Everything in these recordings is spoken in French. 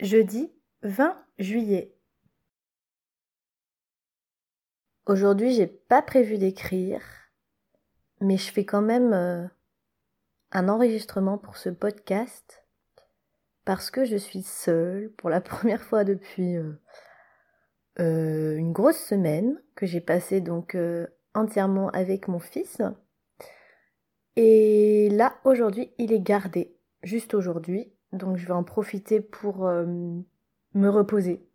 Jeudi 20 juillet. Aujourd'hui, j'ai pas prévu d'écrire, mais je fais quand même euh, un enregistrement pour ce podcast parce que je suis seule pour la première fois depuis euh, euh, une grosse semaine que j'ai passé donc entièrement avec mon fils. Et là, aujourd'hui, il est gardé, juste aujourd'hui, donc je vais en profiter pour euh, me reposer.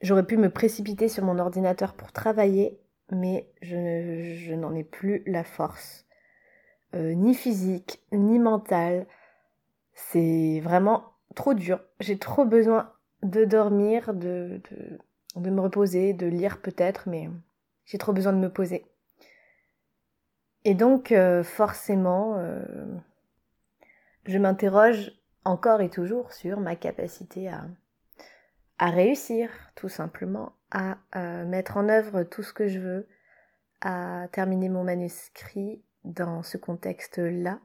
J'aurais pu me précipiter sur mon ordinateur pour travailler, mais je, n'en ai plus la force. Euh, ni physique, ni mentale. C'est vraiment trop dur. J'ai trop besoin de dormir, de, me reposer, de lire peut-être, mais j'ai trop besoin de me poser. Et donc, euh, forcément, je m'interroge encore et toujours sur ma capacité à, à réussir, tout simplement, à euh, mettre en œuvre tout ce que je veux, à terminer mon manuscrit dans ce contexte-là,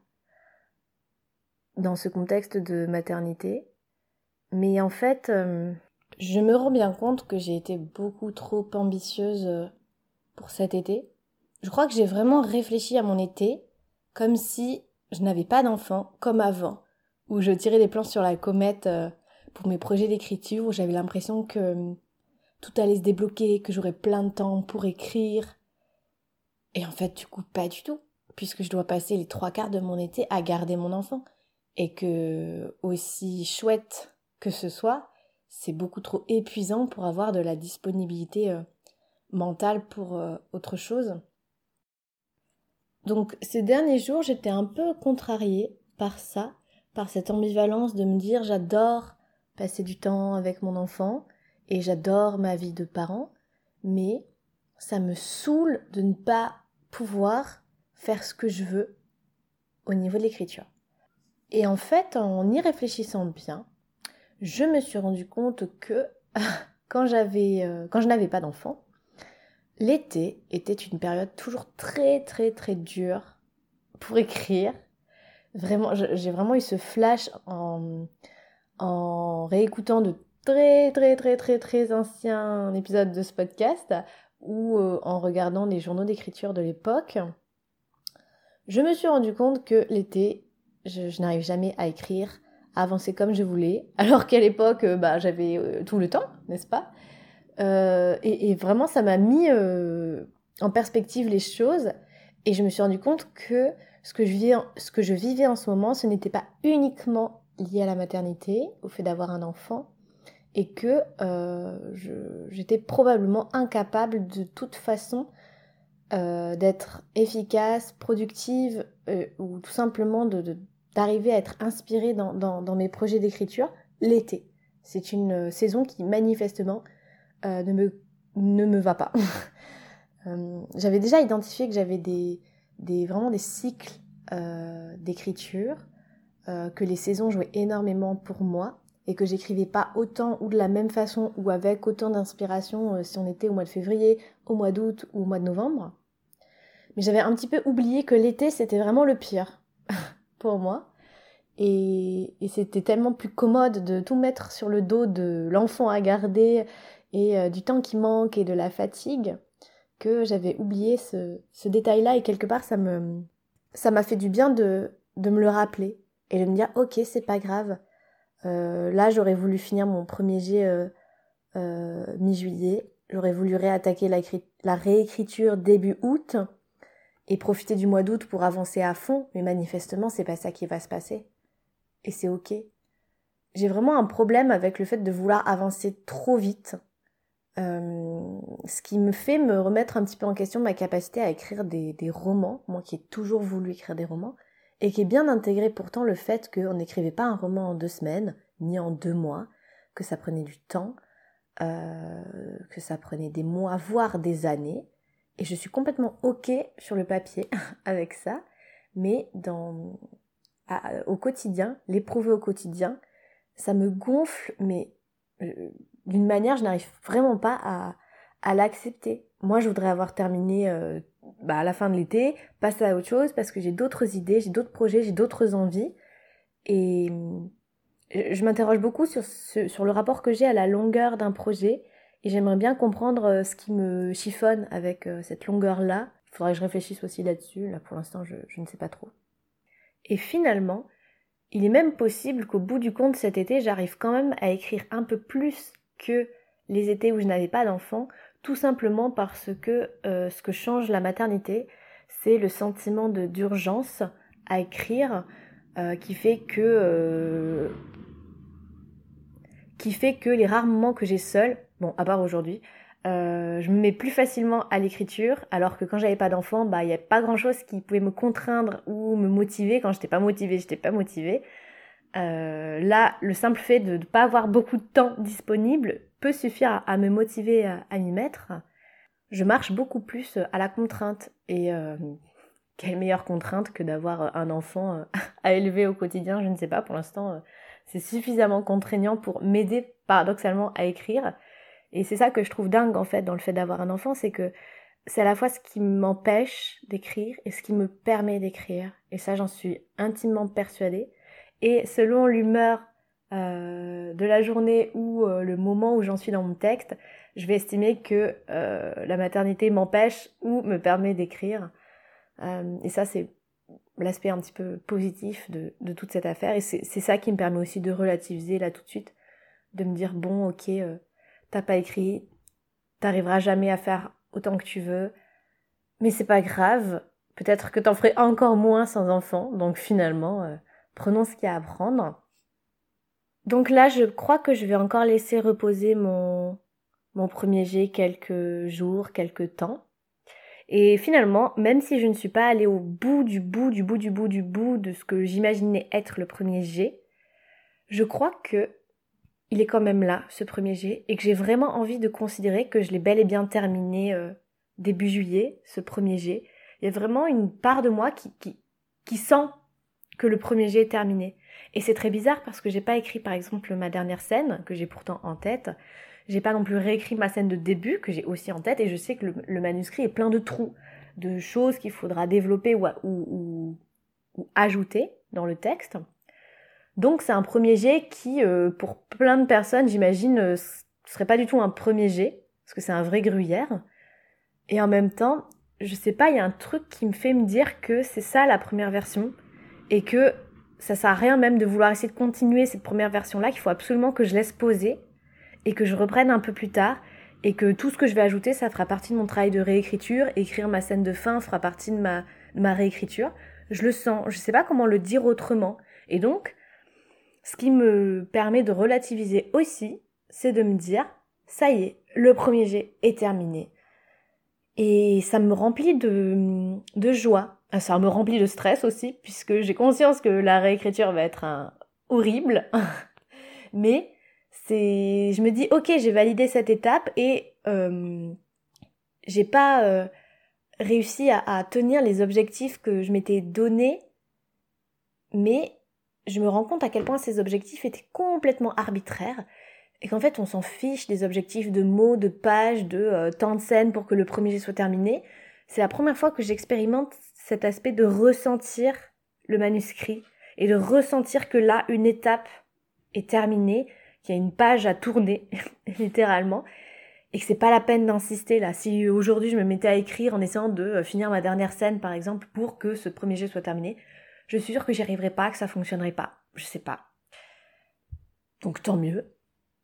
dans ce contexte de maternité. Mais en fait, euh, je me rends bien compte que j'ai été beaucoup trop ambitieuse euh, pour cet été. Je crois que j'ai vraiment réfléchi à mon été comme si je n'avais pas d'enfant, comme avant, où je tirais des plans sur la comète euh, pour mes projets d'écriture, où j'avais l'impression que euh, tout allait se débloquer, que j'aurais plein de temps pour écrire. Et en fait, du coup, pas du tout, puisque je dois passer les trois quarts de mon été à garder mon enfant. Et que, aussi chouette que ce soit, c'est beaucoup trop épuisant pour avoir de la disponibilité euh, mentale pour autre chose. Donc ces derniers jours, j'étais un peu contrariée par ça, par cette ambivalence de me dire j'adore passer du temps avec mon enfant et j'adore ma vie de parent, mais ça me saoule de ne pas pouvoir faire ce que je veux au niveau de l'écriture. Et en fait, en y réfléchissant bien, je me suis rendu compte que quand j'avais, euh, quand je n'avais pas d'enfant, l'été était une période toujours très très très dure pour écrire Vraiment, j'ai vraiment eu ce flash en, réécoutant de très très très très très anciens épisodes de ce podcast ou euh, en regardant les journaux d'écriture de l'époque. Je me suis rendu compte que l'été, je, n'arrive jamais à écrire, à avancer comme je voulais, alors qu'à l'époque, euh, bah, j'avais euh, tout le temps, n'est-ce pas? Et, vraiment, ça m'a mis en perspective les choses et je me suis rendu compte que ce que je vivais, en ce moment, ce n'était pas uniquement lié à la maternité, au fait d'avoir un enfant, et que euh, j'étais probablement incapable de toute façon euh, d'être efficace, productive, euh, ou tout simplement d'arriver à être inspirée dans, mes projets d'écriture l'été. C'est une saison qui manifestement ne, me, ne me va pas. j'avais déjà identifié que j'avais des, des, vraiment des cycles euh, d'écriture, euh, que les saisons jouaient énormément pour moi et que j'écrivais pas autant ou de la même façon ou avec autant d'inspiration euh, si on était au mois de février, au mois d'août ou au mois de novembre. Mais j'avais un petit peu oublié que l'été c'était vraiment le pire pour moi. Et, et c'était tellement plus commode de tout mettre sur le dos de l'enfant à garder et du temps qui manque et de la fatigue que j'avais oublié ce, ce détail-là et quelque part ça me ça m'a fait du bien de, de me le rappeler et de me dire ok c'est pas grave. Euh, là j'aurais voulu finir mon premier jet euh, euh, mi-juillet. J'aurais voulu réattaquer la, la réécriture début août et profiter du mois d'août pour avancer à fond. Mais manifestement c'est pas ça qui va se passer. Et c'est ok. J'ai vraiment un problème avec le fait de vouloir avancer trop vite euh, ce qui me fait me remettre un petit peu en question ma capacité à écrire des, romans, moi qui ai toujours voulu écrire des romans, et qui est bien intégré pourtant le fait qu'on n'écrivait pas un roman en deux semaines, ni en deux mois, que ça prenait du temps, euh, que ça prenait des mois, voire des années, et je suis complètement ok sur le papier avec ça, mais dans, au quotidien, l'éprouver au quotidien, ça me gonfle, mais euh, d'une manière, je n'arrive vraiment pas à, l'accepter. Moi, je voudrais avoir terminé euh, bah, à la fin de l'été, passer à autre chose parce que j'ai d'autres idées, j'ai d'autres projets, j'ai d'autres envies. Et, je m'interroge beaucoup sur, le rapport que j'ai à la longueur d'un projet et j'aimerais bien comprendre euh, ce qui me chiffonne avec euh, cette longueur-là. Il faudrait que je réfléchisse aussi là-dessus. Là, pour l'instant, je ne sais pas trop. Et finalement, il est même possible qu'au bout du compte cet été, j'arrive quand même à écrire un peu plus que les étés où je n'avais pas d'enfant, tout simplement parce que euh, ce que change la maternité, c'est le sentiment d'urgence à écrire euh, qui fait que euh, qui fait que les rares moments que j'ai seul, bon à part aujourd'hui, je me mets plus facilement à l'écriture, alors que quand j'avais pas d'enfant, bah il n'y a pas grand chose qui pouvait me contraindre ou me motiver. Quand j'étais pas motivée, j'étais pas motivée. Euh, là, le simple fait de ne pas avoir beaucoup de temps disponible peut suffire à, me motiver à, m'y mettre. Je marche beaucoup plus à la contrainte. Et euh, quelle meilleure contrainte que d'avoir un enfant euh, à élever au quotidien Je ne sais pas, pour l'instant, c'est suffisamment contraignant pour m'aider paradoxalement à écrire. Et c'est ça que je trouve dingue en fait dans le fait d'avoir un enfant, c'est que c'est à la fois ce qui m'empêche d'écrire et ce qui me permet d'écrire. Et ça, j'en suis intimement persuadée. Et selon l'humeur euh, de la journée ou euh, le moment où j'en suis dans mon texte, je vais estimer que euh, la maternité m'empêche ou me permet d'écrire. et ça, c'est l'aspect un petit peu positif de, de toute cette affaire. Et c'est ça qui me permet aussi de relativiser là tout de suite, de me dire, bon, ok, t'as pas écrit, t'arriveras jamais à faire autant que tu veux, mais c'est pas grave, peut-être que t'en ferais encore moins sans enfant, donc finalement prenons ce qu'il y a à prendre. Donc là, je crois que je vais encore laisser reposer mon, mon premier jet quelques jours, quelques temps. Et finalement, même si je ne suis pas allée au bout du bout du bout du bout du bout de ce que j'imaginais être le premier jet, je crois que il est quand même là, ce premier jet, et que j'ai vraiment envie de considérer que je l'ai bel et bien terminé euh, début juillet, ce premier jet. Il y a vraiment une part de moi qui, qui, qui sent que le premier jet est terminé. Et c'est très bizarre parce que j'ai pas écrit par exemple ma dernière scène, que j'ai pourtant en tête. J'ai pas non plus réécrit ma scène de début, que j'ai aussi en tête, et je sais que le, manuscrit est plein de trous, de choses qu'il faudra développer ou, ou, ajouter dans le texte. Donc c'est un premier jet qui, euh, pour plein de personnes, j'imagine, ne euh, serait pas du tout un premier jet, parce que c'est un vrai gruyère. Et en même temps, je sais pas, il y a un truc qui me fait me dire que c'est ça la première version, et que ça sert à rien même de vouloir essayer de continuer cette première version-là, qu'il faut absolument que je laisse poser et que je reprenne un peu plus tard et que tout ce que je vais ajouter, ça fera partie de mon travail de réécriture. Écrire ma scène de fin fera partie de ma, ma réécriture. Je le sens, je sais pas comment le dire autrement. Et donc, ce qui me permet de relativiser aussi, c'est de me dire, ça y est, le premier jet est terminé. Et ça me remplit de, joie, ça me remplit de stress aussi, puisque j'ai conscience que la réécriture va être horrible. Mais c'est, je me dis, ok, j'ai validé cette étape et euh, j'ai pas euh, réussi à, tenir les objectifs que je m'étais donnés, mais je me rends compte à quel point ces objectifs étaient complètement arbitraires et qu'en fait on s'en fiche des objectifs de mots, de pages, de euh, temps de scène pour que le premier jet soit terminé. C'est la première fois que j'expérimente cet aspect de ressentir le manuscrit et de ressentir que là, une étape est terminée, qu'il y a une page à tourner, littéralement, et que c'est pas la peine d'insister là. Si aujourd'hui je me mettais à écrire en essayant de euh, finir ma dernière scène, par exemple, pour que ce premier jet soit terminé, je suis sûre que j'y arriverai pas, que ça fonctionnerait pas. Je sais pas. Donc tant mieux.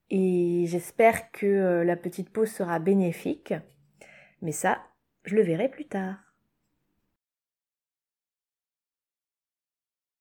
Et j'espère que euh, la petite pause sera bénéfique. Mais ça, je le verrai plus tard.